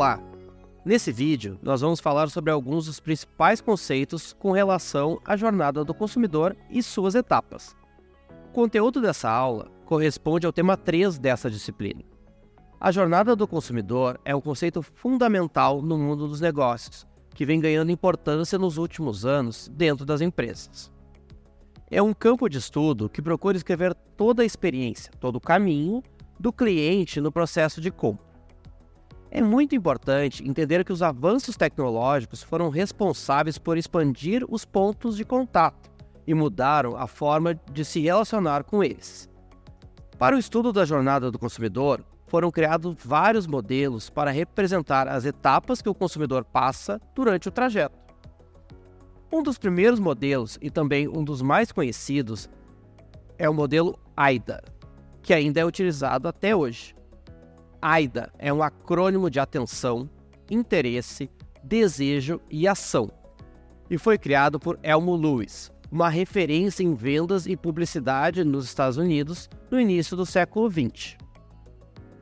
Olá! Nesse vídeo, nós vamos falar sobre alguns dos principais conceitos com relação à jornada do consumidor e suas etapas. O conteúdo dessa aula corresponde ao tema 3 dessa disciplina. A jornada do consumidor é um conceito fundamental no mundo dos negócios, que vem ganhando importância nos últimos anos dentro das empresas. É um campo de estudo que procura escrever toda a experiência, todo o caminho do cliente no processo de compra. É muito importante entender que os avanços tecnológicos foram responsáveis por expandir os pontos de contato e mudaram a forma de se relacionar com eles. Para o estudo da jornada do consumidor, foram criados vários modelos para representar as etapas que o consumidor passa durante o trajeto. Um dos primeiros modelos e também um dos mais conhecidos é o modelo AIDA, que ainda é utilizado até hoje. AIDA é um acrônimo de atenção, interesse, desejo e ação, e foi criado por Elmo Lewis, uma referência em vendas e publicidade nos Estados Unidos no início do século XX.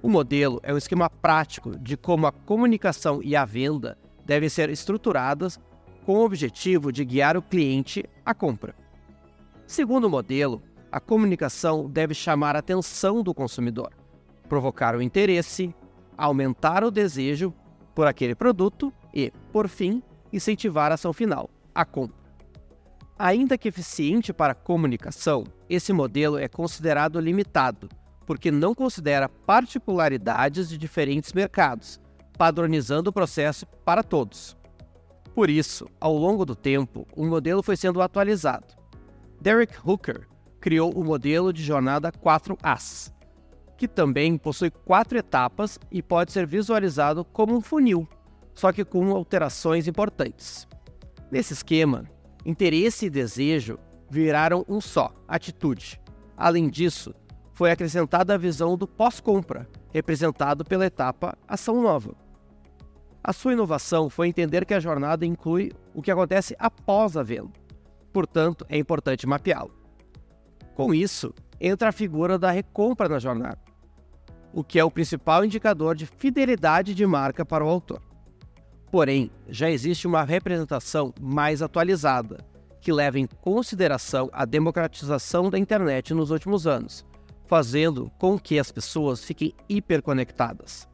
O modelo é um esquema prático de como a comunicação e a venda devem ser estruturadas com o objetivo de guiar o cliente à compra. Segundo o modelo, a comunicação deve chamar a atenção do consumidor, provocar o interesse, aumentar o desejo por aquele produto e, por fim, incentivar a ação final, a compra. Ainda que eficiente para comunicação, esse modelo é considerado limitado porque não considera particularidades de diferentes mercados, padronizando o processo para todos. Por isso, ao longo do tempo, o modelo foi sendo atualizado. Derek Hooker criou o modelo de jornada 4As, que também possui quatro etapas e pode ser visualizado como um funil, só que com alterações importantes. Nesse esquema, interesse e desejo viraram um só, atitude. Além disso, foi acrescentada a visão do pós-compra, representado pela etapa Ação Nova. A sua inovação foi entender que a jornada inclui o que acontece após a venda, portanto, é importante mapeá-lo. Com isso, entra a figura da recompra na jornada, o que é o principal indicador de fidelidade de marca para o autor. Porém, já existe uma representação mais atualizada, que leva em consideração a democratização da internet nos últimos anos, fazendo com que as pessoas fiquem hiperconectadas.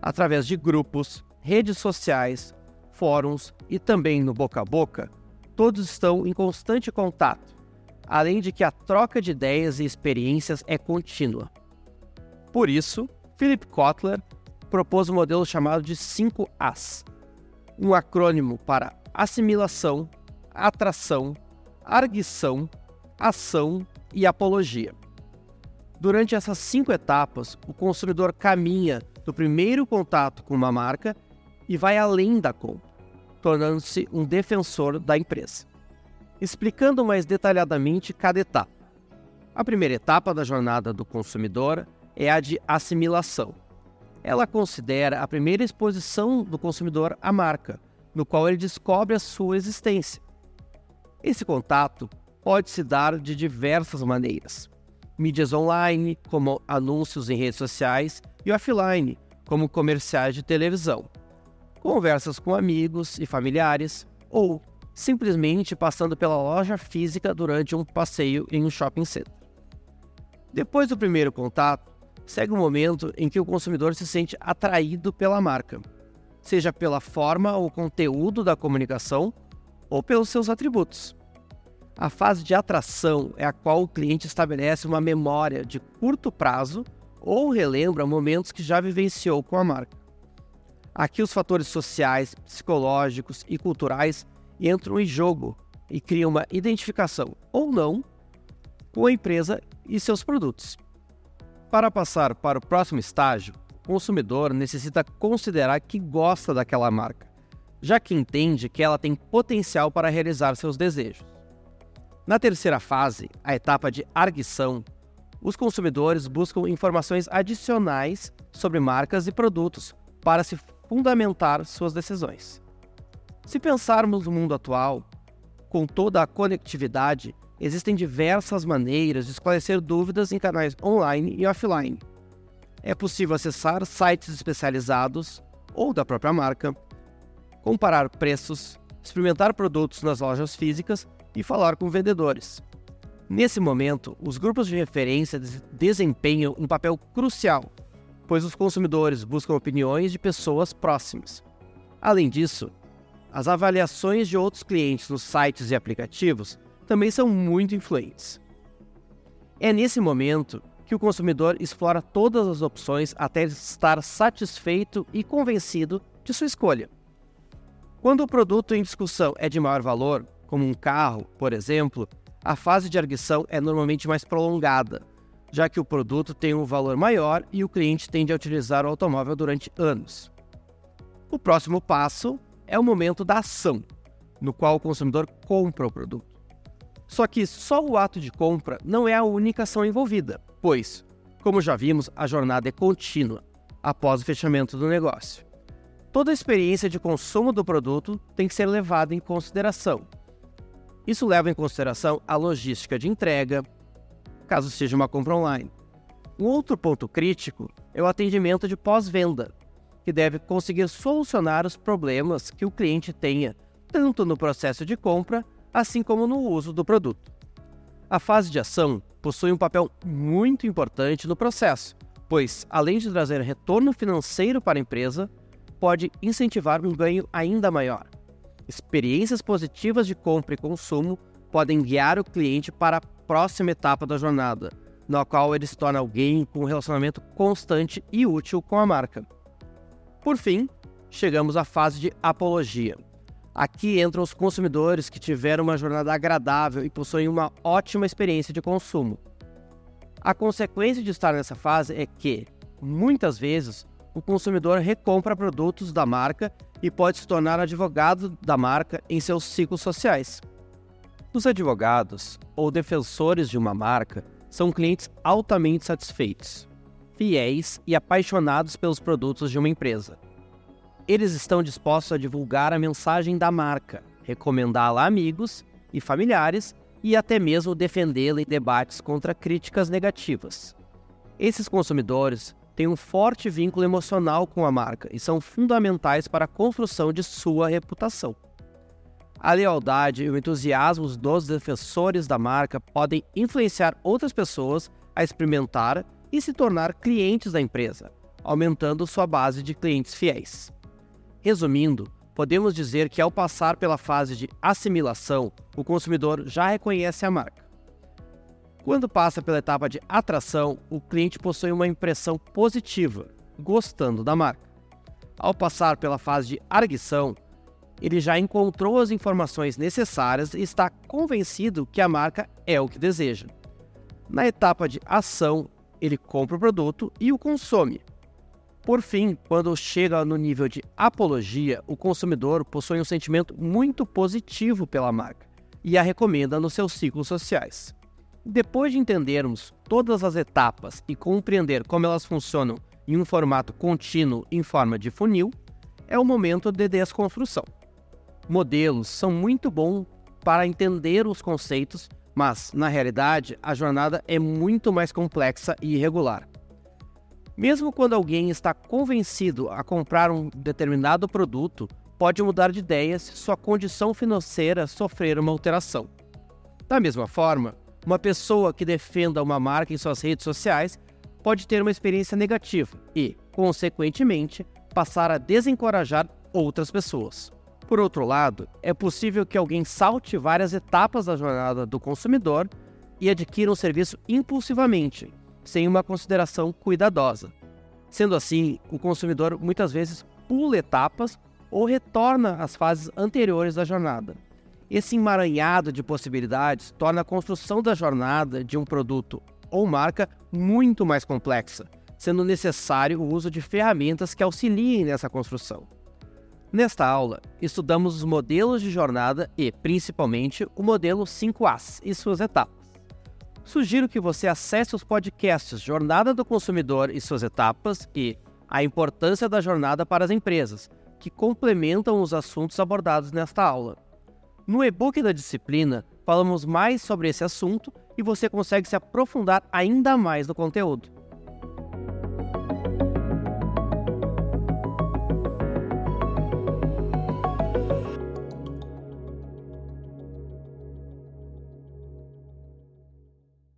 Através de grupos, redes sociais, fóruns e também no boca a boca, todos estão em constante contato, além de que a troca de ideias e experiências é contínua. Por isso, Philip Kotler propôs um modelo chamado de 5As, um acrônimo para assimilação, atração, arguição, ação e apologia. Durante essas cinco etapas, o consumidor caminha do primeiro contato com uma marca e vai além da compra, tornando-se um defensor da empresa. Explicando mais detalhadamente cada etapa. A primeira etapa da jornada do consumidor é a de assimilação. Ela considera a primeira exposição do consumidor à marca, no qual ele descobre a sua existência. Esse contato pode se dar de diversas maneiras mídias online, como anúncios em redes sociais, e offline, como comerciais de televisão, conversas com amigos e familiares, ou simplesmente passando pela loja física durante um passeio em um shopping center. Depois do primeiro contato, segue o momento em que o consumidor se sente atraído pela marca, seja pela forma ou conteúdo da comunicação ou pelos seus atributos. A fase de atração é a qual o cliente estabelece uma memória de curto prazo ou relembra momentos que já vivenciou com a marca. Aqui os fatores sociais, psicológicos e culturais entram em jogo e criam uma identificação ou não com a empresa e seus produtos. Para passar para o próximo estágio, o consumidor necessita considerar que gosta daquela marca, já que entende que ela tem potencial para realizar seus desejos. Na terceira fase, a etapa de arguição, os consumidores buscam informações adicionais sobre marcas e produtos para se fundamentar suas decisões. Se pensarmos no mundo atual, com toda a conectividade, existem diversas maneiras de esclarecer dúvidas em canais online e offline. É possível acessar sites especializados ou da própria marca, comparar preços, experimentar produtos nas lojas físicas e falar com vendedores. Nesse momento, os grupos de referência desempenham um papel crucial, pois os consumidores buscam opiniões de pessoas próximas. Além disso, as avaliações de outros clientes nos sites e aplicativos também são muito influentes. É nesse momento que o consumidor explora todas as opções até estar satisfeito e convencido de sua escolha. Quando o produto em discussão é de maior valor, como um carro, por exemplo, a fase de arguição é normalmente mais prolongada, já que o produto tem um valor maior e o cliente tende a utilizar o automóvel durante anos. O próximo passo é o momento da ação, no qual o consumidor compra o produto. Só que só o ato de compra não é a única ação envolvida, pois, como já vimos, a jornada é contínua após o fechamento do negócio. Toda a experiência de consumo do produto tem que ser levada em consideração, isso leva em consideração a logística de entrega, caso seja uma compra online. Um outro ponto crítico é o atendimento de pós-venda, que deve conseguir solucionar os problemas que o cliente tenha, tanto no processo de compra, assim como no uso do produto. A fase de ação possui um papel muito importante no processo, pois, além de trazer retorno financeiro para a empresa, pode incentivar um ganho ainda maior. Experiências positivas de compra e consumo podem guiar o cliente para a próxima etapa da jornada, na qual ele se torna alguém com um relacionamento constante e útil com a marca. Por fim, chegamos à fase de apologia. Aqui entram os consumidores que tiveram uma jornada agradável e possuem uma ótima experiência de consumo. A consequência de estar nessa fase é que, muitas vezes, o consumidor recompra produtos da marca e pode se tornar advogado da marca em seus ciclos sociais. Os advogados ou defensores de uma marca são clientes altamente satisfeitos, fiéis e apaixonados pelos produtos de uma empresa. Eles estão dispostos a divulgar a mensagem da marca, recomendá-la a amigos e familiares e até mesmo defendê-la em debates contra críticas negativas. Esses consumidores têm um forte vínculo emocional com a marca e são fundamentais para a construção de sua reputação. A lealdade e o entusiasmo dos defensores da marca podem influenciar outras pessoas a experimentar e se tornar clientes da empresa, aumentando sua base de clientes fiéis. Resumindo, podemos dizer que ao passar pela fase de assimilação, o consumidor já reconhece a marca. Quando passa pela etapa de atração, o cliente possui uma impressão positiva, gostando da marca. Ao passar pela fase de arguição, ele já encontrou as informações necessárias e está convencido que a marca é o que deseja. Na etapa de ação, ele compra o produto e o consome. Por fim, quando chega no nível de apologia, o consumidor possui um sentimento muito positivo pela marca e a recomenda nos seus ciclos sociais. Depois de entendermos todas as etapas e compreender como elas funcionam em um formato contínuo em forma de funil, é o momento de desconstrução. Modelos são muito bons para entender os conceitos, mas, na realidade, a jornada é muito mais complexa e irregular. Mesmo quando alguém está convencido a comprar um determinado produto, pode mudar de ideia se sua condição financeira sofrer uma alteração. Da mesma forma, uma pessoa que defenda uma marca em suas redes sociais pode ter uma experiência negativa e, consequentemente, passar a desencorajar outras pessoas. Por outro lado, é possível que alguém salte várias etapas da jornada do consumidor e adquira um serviço impulsivamente, sem uma consideração cuidadosa. Sendo assim, o consumidor muitas vezes pula etapas ou retorna às fases anteriores da jornada. Esse emaranhado de possibilidades torna a construção da jornada de um produto ou marca muito mais complexa, sendo necessário o uso de ferramentas que auxiliem nessa construção. Nesta aula, estudamos os modelos de jornada e, principalmente, o modelo 5As e suas etapas. Sugiro que você acesse os podcasts Jornada do Consumidor e suas etapas e A Importância da Jornada para as Empresas, que complementam os assuntos abordados nesta aula. No e-book da disciplina, falamos mais sobre esse assunto e você consegue se aprofundar ainda mais no conteúdo.